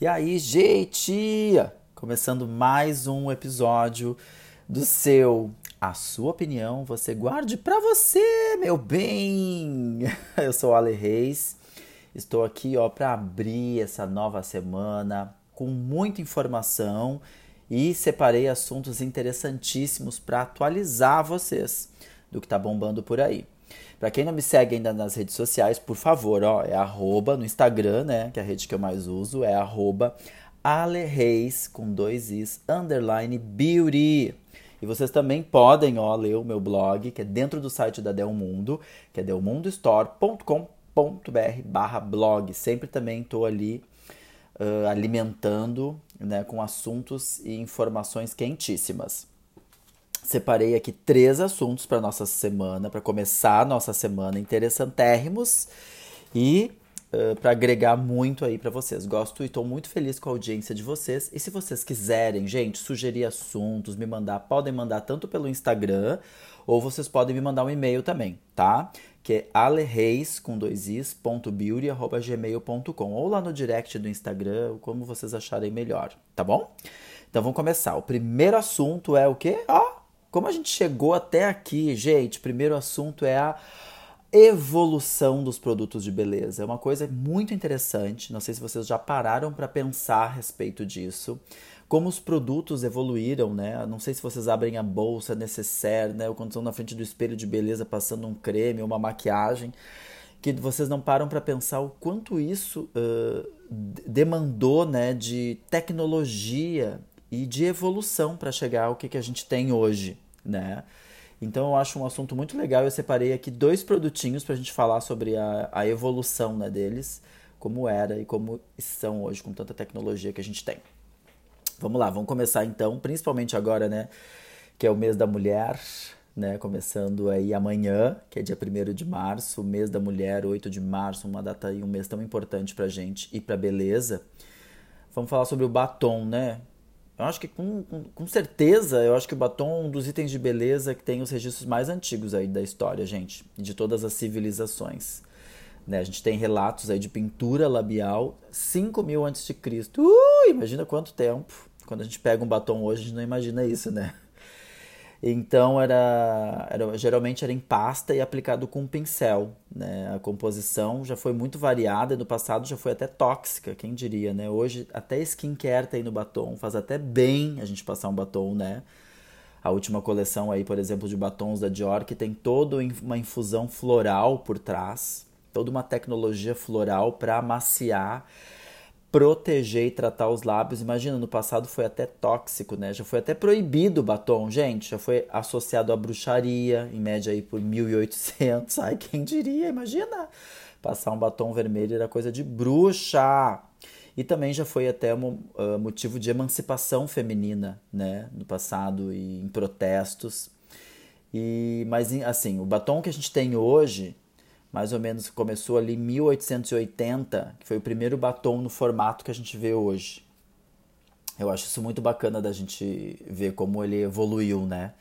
E aí, gente, começando mais um episódio do seu A Sua Opinião Você Guarde para Você, meu bem! Eu sou o Ale Reis, estou aqui ó para abrir essa nova semana com muita informação e separei assuntos interessantíssimos para atualizar vocês do que está bombando por aí. Para quem não me segue ainda nas redes sociais, por favor, ó, é arroba no Instagram, né? Que é a rede que eu mais uso, é arroba alereis, com dois is, underline beauty. E vocês também podem, ó, ler o meu blog, que é dentro do site da Delmundo, que é delmundostore.com.br barra blog. Sempre também estou ali uh, alimentando né, com assuntos e informações quentíssimas separei aqui três assuntos para nossa semana, para começar a nossa semana interessantérrimos e uh, para agregar muito aí para vocês. Gosto e estou muito feliz com a audiência de vocês. E se vocês quiserem, gente, sugerir assuntos, me mandar, podem mandar tanto pelo Instagram ou vocês podem me mandar um e-mail também, tá? Que é alereis com dois is, ponto beauty, arroba gmail.com ou lá no direct do Instagram, como vocês acharem melhor, tá bom? Então vamos começar. O primeiro assunto é o quê? Ó, como a gente chegou até aqui, gente, primeiro assunto é a evolução dos produtos de beleza. É uma coisa muito interessante. Não sei se vocês já pararam para pensar a respeito disso. Como os produtos evoluíram, né? Não sei se vocês abrem a bolsa, necessaire, né? Ou quando estão na frente do espelho de beleza passando um creme uma maquiagem, que vocês não param para pensar o quanto isso uh, demandou, né? De tecnologia e de evolução para chegar ao que, que a gente tem hoje, né? Então eu acho um assunto muito legal. Eu separei aqui dois produtinhos para a gente falar sobre a, a evolução né, deles, como era e como são hoje com tanta tecnologia que a gente tem. Vamos lá, vamos começar então, principalmente agora, né? Que é o mês da mulher, né? Começando aí amanhã, que é dia 1 de março, mês da mulher, 8 de março, uma data e um mês tão importante pra gente e pra beleza. Vamos falar sobre o batom, né? Eu acho que com, com, com, certeza, eu acho que o batom é um dos itens de beleza que tem os registros mais antigos aí da história, gente, de todas as civilizações. Né? A gente tem relatos aí de pintura labial 5 mil antes de Cristo. Uh, imagina quanto tempo. Quando a gente pega um batom hoje, a gente não imagina isso, né? Então era, era, geralmente era em pasta e aplicado com um pincel. Né? A composição já foi muito variada, no passado já foi até tóxica, quem diria, né? Hoje até skincare tem no batom, faz até bem a gente passar um batom, né? A última coleção aí, por exemplo, de batons da Dior, que tem toda uma infusão floral por trás, toda uma tecnologia floral para amaciar proteger e tratar os lábios. Imagina, no passado foi até tóxico, né? Já foi até proibido o batom, gente. Já foi associado à bruxaria, em média aí por 1800. Ai, quem diria? Imagina! Passar um batom vermelho era coisa de bruxa. E também já foi até um, uh, motivo de emancipação feminina, né? No passado e em protestos. E, mas assim, o batom que a gente tem hoje mais ou menos começou ali em 1880, que foi o primeiro batom no formato que a gente vê hoje. Eu acho isso muito bacana da gente ver como ele evoluiu, né?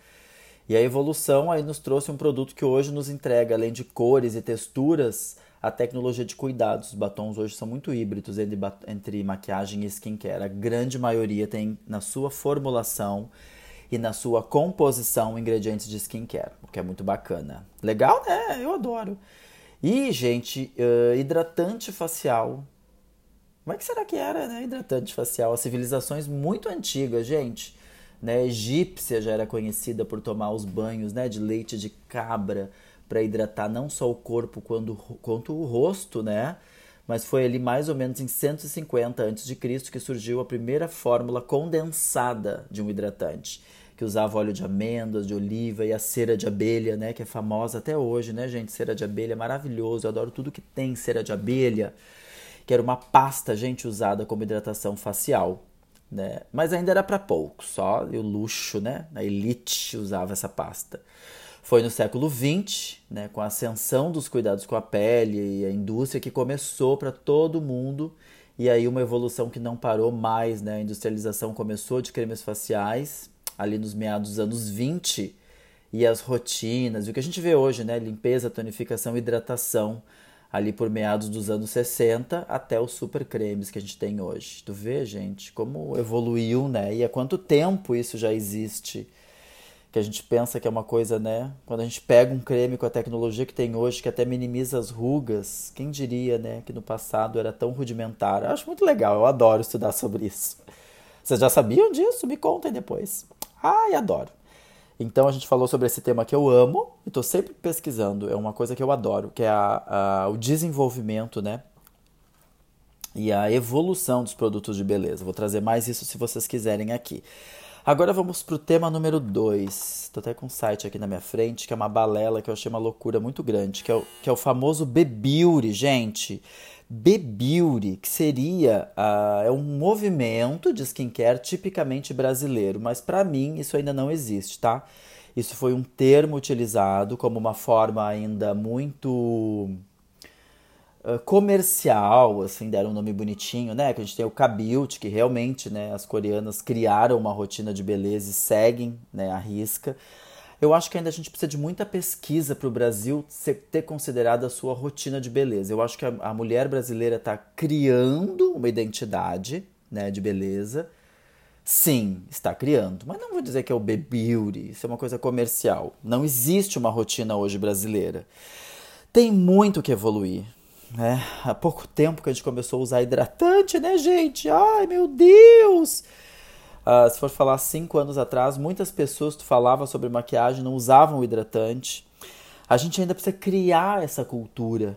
E a evolução aí nos trouxe um produto que hoje nos entrega, além de cores e texturas, a tecnologia de cuidados. Os batons hoje são muito híbridos entre, entre maquiagem e skincare. A grande maioria tem na sua formulação e na sua composição ingredientes de skincare, o que é muito bacana. Legal, né? Eu adoro. E, gente, uh, hidratante facial. Como é que será que era, né? Hidratante facial. As civilizações muito antigas, gente. Né? A egípcia já era conhecida por tomar os banhos né? de leite de cabra para hidratar não só o corpo quanto, quanto o rosto, né? Mas foi ali mais ou menos em 150 a.C. que surgiu a primeira fórmula condensada de um hidratante que usava óleo de amêndoas, de oliva e a cera de abelha, né, que é famosa até hoje, né, gente? Cera de abelha é maravilhoso, eu adoro tudo que tem cera de abelha, que era uma pasta, gente, usada como hidratação facial, né? Mas ainda era para poucos, só o luxo, né? A elite usava essa pasta. Foi no século XX, né, com a ascensão dos cuidados com a pele e a indústria que começou para todo mundo e aí uma evolução que não parou mais, né? A industrialização começou de cremes faciais ali nos meados dos anos 20 e as rotinas, e o que a gente vê hoje, né? Limpeza, tonificação, hidratação, ali por meados dos anos 60 até os super cremes que a gente tem hoje. Tu vê, gente, como evoluiu, né? E há quanto tempo isso já existe? Que a gente pensa que é uma coisa, né? Quando a gente pega um creme com a tecnologia que tem hoje, que até minimiza as rugas, quem diria, né, que no passado era tão rudimentar? Eu acho muito legal, eu adoro estudar sobre isso. Vocês já sabiam disso? Me contem depois. Ai, adoro. Então a gente falou sobre esse tema que eu amo e estou sempre pesquisando. É uma coisa que eu adoro, que é a, a, o desenvolvimento, né? E a evolução dos produtos de beleza. Vou trazer mais isso se vocês quiserem aqui. Agora vamos para o tema número 2. Estou até com um site aqui na minha frente, que é uma balela que eu achei uma loucura muito grande, que é o, que é o famoso Bebeauty, gente. Bebeauty, que seria uh, é um movimento de skincare tipicamente brasileiro, mas para mim isso ainda não existe, tá? Isso foi um termo utilizado como uma forma ainda muito comercial, assim, deram um nome bonitinho, né? Que a gente tem o Kabilt, que realmente, né, as coreanas criaram uma rotina de beleza e seguem, né, a risca. Eu acho que ainda a gente precisa de muita pesquisa para o Brasil ter considerado a sua rotina de beleza. Eu acho que a, a mulher brasileira está criando uma identidade né, de beleza. Sim, está criando. Mas não vou dizer que é o beauty, isso é uma coisa comercial. Não existe uma rotina hoje brasileira. Tem muito que evoluir. Né? Há pouco tempo que a gente começou a usar hidratante, né, gente? Ai, meu Deus! Uh, se for falar cinco anos atrás, muitas pessoas que falavam sobre maquiagem não usavam hidratante. A gente ainda precisa criar essa cultura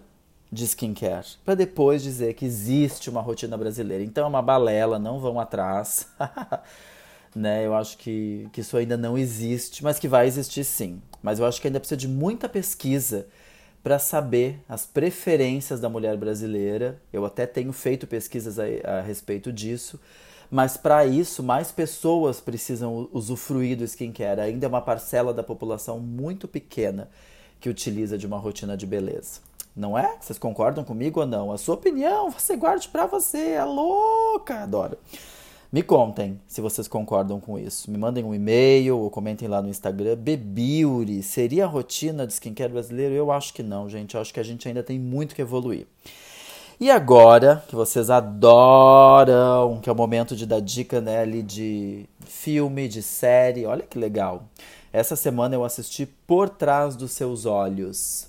de skincare para depois dizer que existe uma rotina brasileira. Então é uma balela, não vão atrás. né? Eu acho que, que isso ainda não existe, mas que vai existir sim. Mas eu acho que ainda precisa de muita pesquisa para saber as preferências da mulher brasileira. Eu até tenho feito pesquisas a, a respeito disso mas para isso, mais pessoas precisam usufruir do skincare. Ainda é uma parcela da população muito pequena que utiliza de uma rotina de beleza. Não é? Vocês concordam comigo ou não? A sua opinião, você guarde para você. É louca, adoro. Me contem se vocês concordam com isso. Me mandem um e-mail ou comentem lá no Instagram. Bebiuri, seria a rotina de skincare brasileiro? Eu acho que não, gente. Eu acho que a gente ainda tem muito que evoluir. E agora, que vocês adoram, que é o momento de dar dica né, ali de filme, de série, olha que legal. Essa semana eu assisti Por Trás dos Seus Olhos.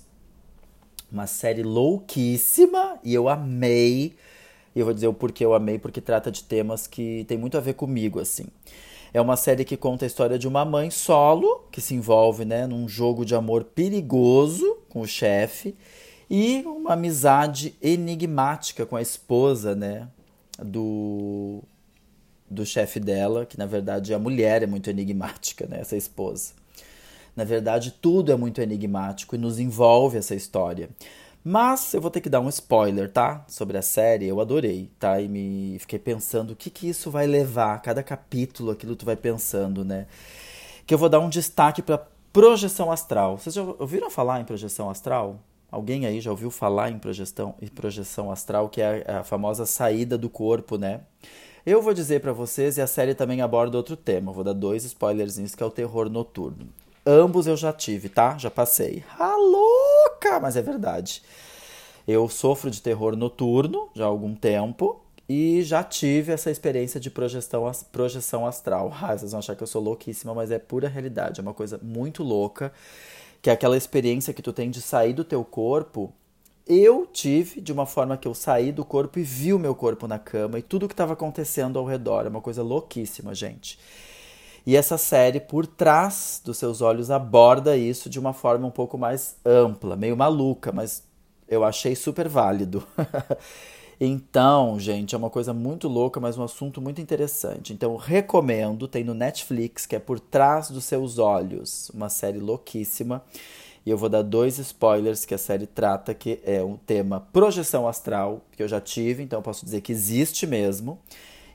Uma série louquíssima e eu amei. E eu vou dizer o porquê eu amei, porque trata de temas que tem muito a ver comigo, assim. É uma série que conta a história de uma mãe solo que se envolve né, num jogo de amor perigoso com o chefe e uma amizade enigmática com a esposa, né, do do chefe dela, que na verdade a mulher é muito enigmática, né, essa esposa. Na verdade, tudo é muito enigmático e nos envolve essa história. Mas eu vou ter que dar um spoiler, tá? Sobre a série, eu adorei, tá? E me fiquei pensando o que que isso vai levar, cada capítulo, aquilo tu vai pensando, né? Que eu vou dar um destaque para projeção astral. Vocês já ouviram falar em projeção astral? Alguém aí já ouviu falar em projeção, em projeção astral, que é a, famosa saída do corpo, né? Eu vou dizer para vocês, e a série também aborda outro tema. Vou dar dois spoilerzinhos, que é o terror noturno. Ambos eu já tive, tá? Já passei. Ah, louca! Mas é verdade. Eu sofro de terror noturno já há algum tempo e já tive essa experiência de projeção, projeção astral. Ah, vocês vão achar que eu sou louquíssima, mas é pura realidade. É uma coisa muito louca que é aquela experiência que tu tem de sair do teu corpo, eu tive de uma forma que eu saí do corpo e vi o meu corpo na cama e tudo que estava acontecendo ao redor. É uma coisa louquíssima, gente. E essa série, por trás dos seus olhos, aborda isso de uma forma um pouco mais ampla, meio maluca, mas eu achei super válido. Então, gente, é uma coisa muito louca, mas um assunto muito interessante. Então, recomendo, tem no Netflix, que é Por Trás dos Seus Olhos, uma série louquíssima. E eu vou dar dois spoilers que a série trata, que é um tema projeção astral, que eu já tive, então eu posso dizer que existe mesmo.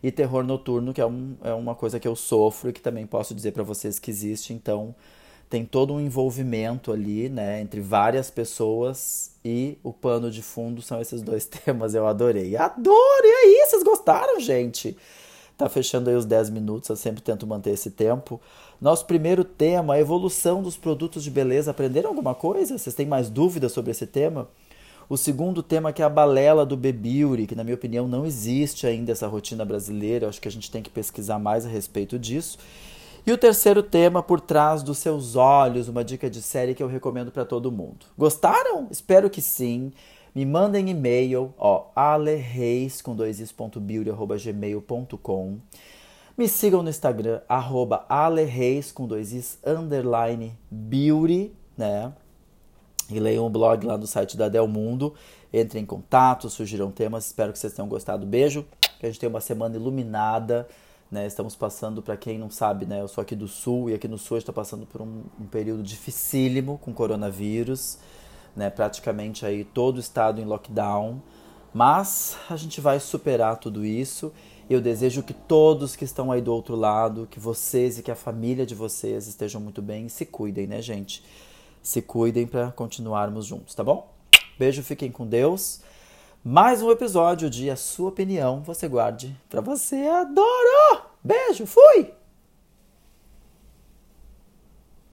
E terror noturno, que é, um, é uma coisa que eu sofro e que também posso dizer para vocês que existe. Então, tem todo um envolvimento ali, né, entre várias pessoas e o pano de fundo são esses dois temas. Eu adorei. Adoro! E aí, vocês gostaram, gente? Tá fechando aí os 10 minutos, eu sempre tento manter esse tempo. Nosso primeiro tema, a evolução dos produtos de beleza. Aprenderam alguma coisa? Vocês têm mais dúvidas sobre esse tema? O segundo tema que é a balela do Bebiuri, que na minha opinião não existe ainda essa rotina brasileira, eu acho que a gente tem que pesquisar mais a respeito disso. E o terceiro tema, Por Trás dos Seus Olhos, uma dica de série que eu recomendo para todo mundo. Gostaram? Espero que sim. Me mandem e-mail, ó, alereis com dois is.beauty.gmail.com. Me sigam no Instagram, arroba alereis com dois is, underline beauty, né? E leiam o blog lá no site da Del Mundo. Entrem em contato, sugiram temas. Espero que vocês tenham gostado. Beijo. Que a gente tenha uma semana iluminada. Né, estamos passando, para quem não sabe, né, eu sou aqui do Sul e aqui no Sul está passando por um, um, período dificílimo com coronavírus, né, praticamente aí todo o estado em lockdown, mas a gente vai superar tudo isso. Eu desejo que todos que estão aí do outro lado, que vocês e que a família de vocês estejam muito bem e se cuidem, né, gente? Se cuidem para continuarmos juntos, tá bom? Beijo, fiquem com Deus. Mais um episódio de A Sua Opinião Você Guarde para Você. Adoro! Beijo, fui!